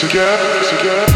Together, together.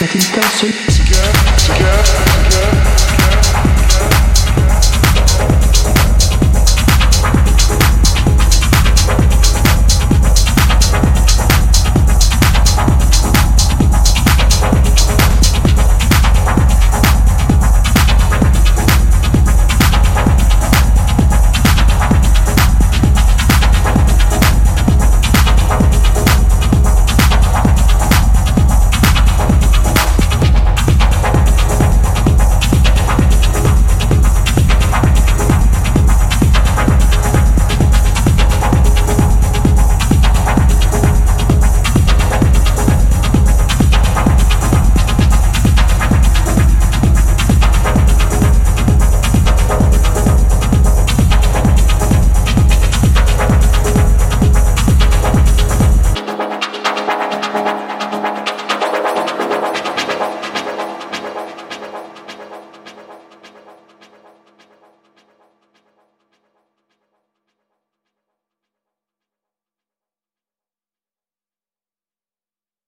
Second concert.